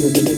do do do do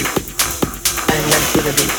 and let it be.